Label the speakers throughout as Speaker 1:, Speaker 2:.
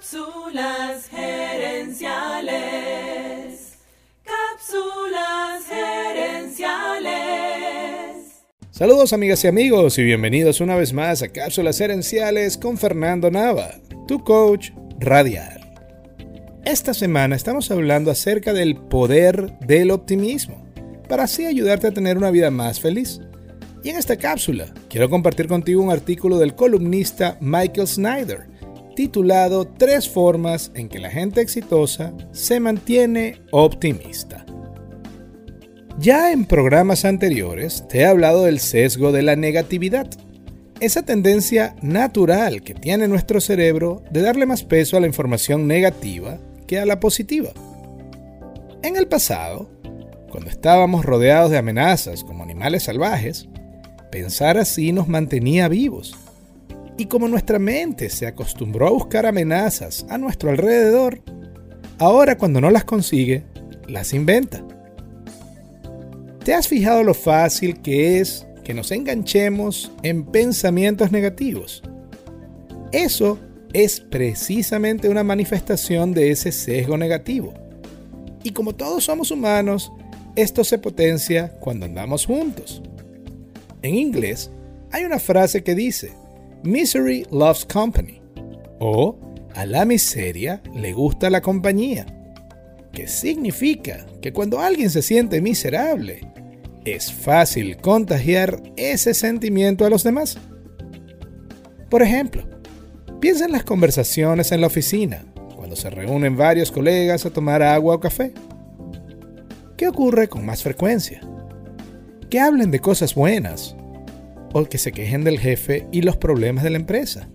Speaker 1: Cápsulas gerenciales. Cápsulas gerenciales.
Speaker 2: Saludos amigas y amigos y bienvenidos una vez más a Cápsulas gerenciales con Fernando Nava, tu coach radial. Esta semana estamos hablando acerca del poder del optimismo, para así ayudarte a tener una vida más feliz. Y en esta cápsula quiero compartir contigo un artículo del columnista Michael Snyder, titulado Tres formas en que la gente exitosa se mantiene optimista. Ya en programas anteriores te he hablado del sesgo de la negatividad, esa tendencia natural que tiene nuestro cerebro de darle más peso a la información negativa que a la positiva. En el pasado, cuando estábamos rodeados de amenazas como animales salvajes, pensar así nos mantenía vivos y como nuestra mente se acostumbró a buscar amenazas a nuestro alrededor, ahora cuando no las consigue, las inventa. ¿Te has fijado lo fácil que es que nos enganchemos en pensamientos negativos? Eso es precisamente una manifestación de ese sesgo negativo. Y como todos somos humanos, esto se potencia cuando andamos juntos. En inglés, hay una frase que dice, Misery loves company. O a la miseria le gusta la compañía. Que significa que cuando alguien se siente miserable, es fácil contagiar ese sentimiento a los demás. Por ejemplo, piensa en las conversaciones en la oficina, cuando se reúnen varios colegas a tomar agua o café. ¿Qué ocurre con más frecuencia? Que hablen de cosas buenas o que se quejen del jefe y los problemas de la empresa.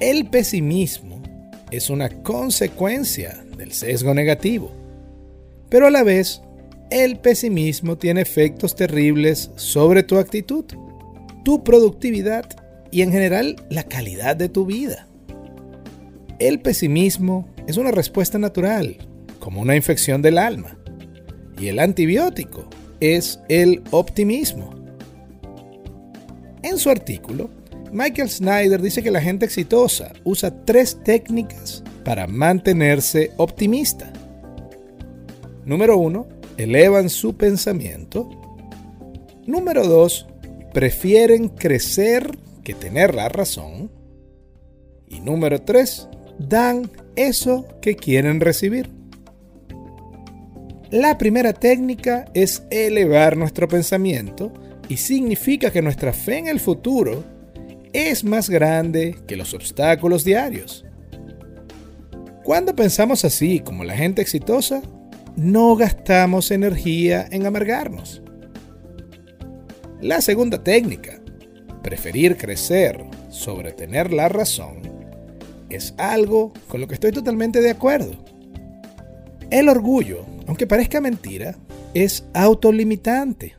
Speaker 2: El pesimismo es una consecuencia del sesgo negativo, pero a la vez el pesimismo tiene efectos terribles sobre tu actitud, tu productividad y en general la calidad de tu vida. El pesimismo es una respuesta natural, como una infección del alma, y el antibiótico es el optimismo. En su artículo, Michael Snyder dice que la gente exitosa usa tres técnicas para mantenerse optimista. Número uno, elevan su pensamiento. Número dos, prefieren crecer que tener la razón. Y número tres, dan eso que quieren recibir. La primera técnica es elevar nuestro pensamiento y significa que nuestra fe en el futuro es más grande que los obstáculos diarios. Cuando pensamos así como la gente exitosa, no gastamos energía en amargarnos. La segunda técnica, preferir crecer sobre tener la razón, es algo con lo que estoy totalmente de acuerdo. El orgullo, aunque parezca mentira, es autolimitante.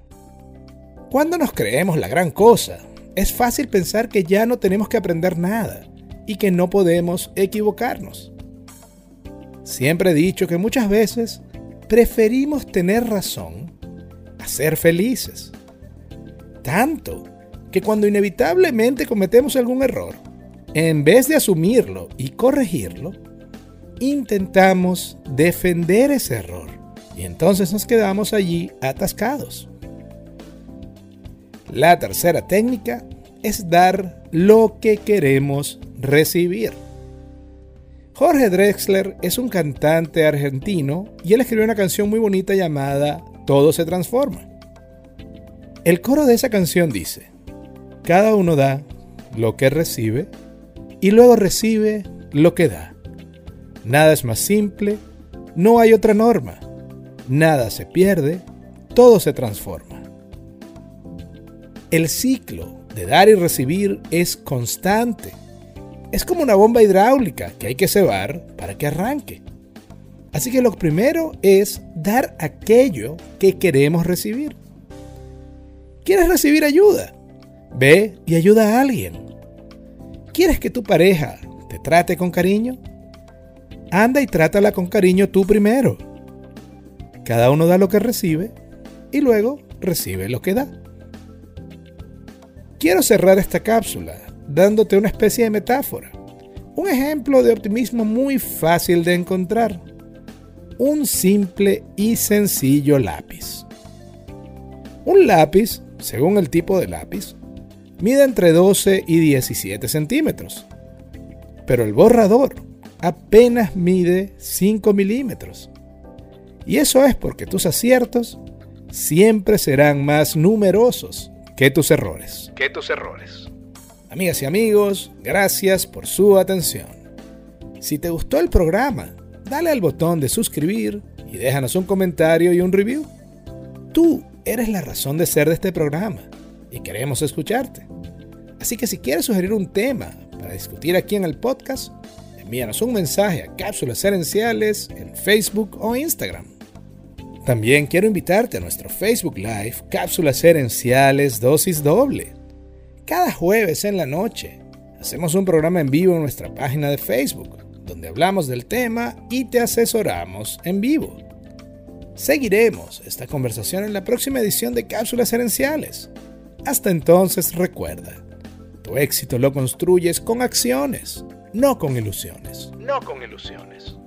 Speaker 2: Cuando nos creemos la gran cosa, es fácil pensar que ya no tenemos que aprender nada y que no podemos equivocarnos. Siempre he dicho que muchas veces preferimos tener razón a ser felices. Tanto que cuando inevitablemente cometemos algún error, en vez de asumirlo y corregirlo, intentamos defender ese error y entonces nos quedamos allí atascados. La tercera técnica es dar lo que queremos recibir. Jorge Drexler es un cantante argentino y él escribió una canción muy bonita llamada Todo se transforma. El coro de esa canción dice, cada uno da lo que recibe y luego recibe lo que da. Nada es más simple, no hay otra norma, nada se pierde, todo se transforma. El ciclo de dar y recibir es constante. Es como una bomba hidráulica que hay que cebar para que arranque. Así que lo primero es dar aquello que queremos recibir. ¿Quieres recibir ayuda? Ve y ayuda a alguien. ¿Quieres que tu pareja te trate con cariño? Anda y trátala con cariño tú primero. Cada uno da lo que recibe y luego recibe lo que da. Quiero cerrar esta cápsula dándote una especie de metáfora. Un ejemplo de optimismo muy fácil de encontrar. Un simple y sencillo lápiz. Un lápiz, según el tipo de lápiz, mide entre 12 y 17 centímetros. Pero el borrador apenas mide 5 milímetros. Y eso es porque tus aciertos siempre serán más numerosos que tus errores.
Speaker 3: Que tus errores.
Speaker 2: Amigas y amigos, gracias por su atención. Si te gustó el programa, dale al botón de suscribir y déjanos un comentario y un review. Tú eres la razón de ser de este programa y queremos escucharte. Así que si quieres sugerir un tema para discutir aquí en el podcast, envíanos un mensaje a Cápsulas Herenciales en Facebook o Instagram. También quiero invitarte a nuestro Facebook Live Cápsulas Herenciales Dosis Doble. Cada jueves en la noche hacemos un programa en vivo en nuestra página de Facebook, donde hablamos del tema y te asesoramos en vivo. Seguiremos esta conversación en la próxima edición de Cápsulas Herenciales. Hasta entonces recuerda, tu éxito lo construyes con acciones, no con ilusiones.
Speaker 3: No con ilusiones.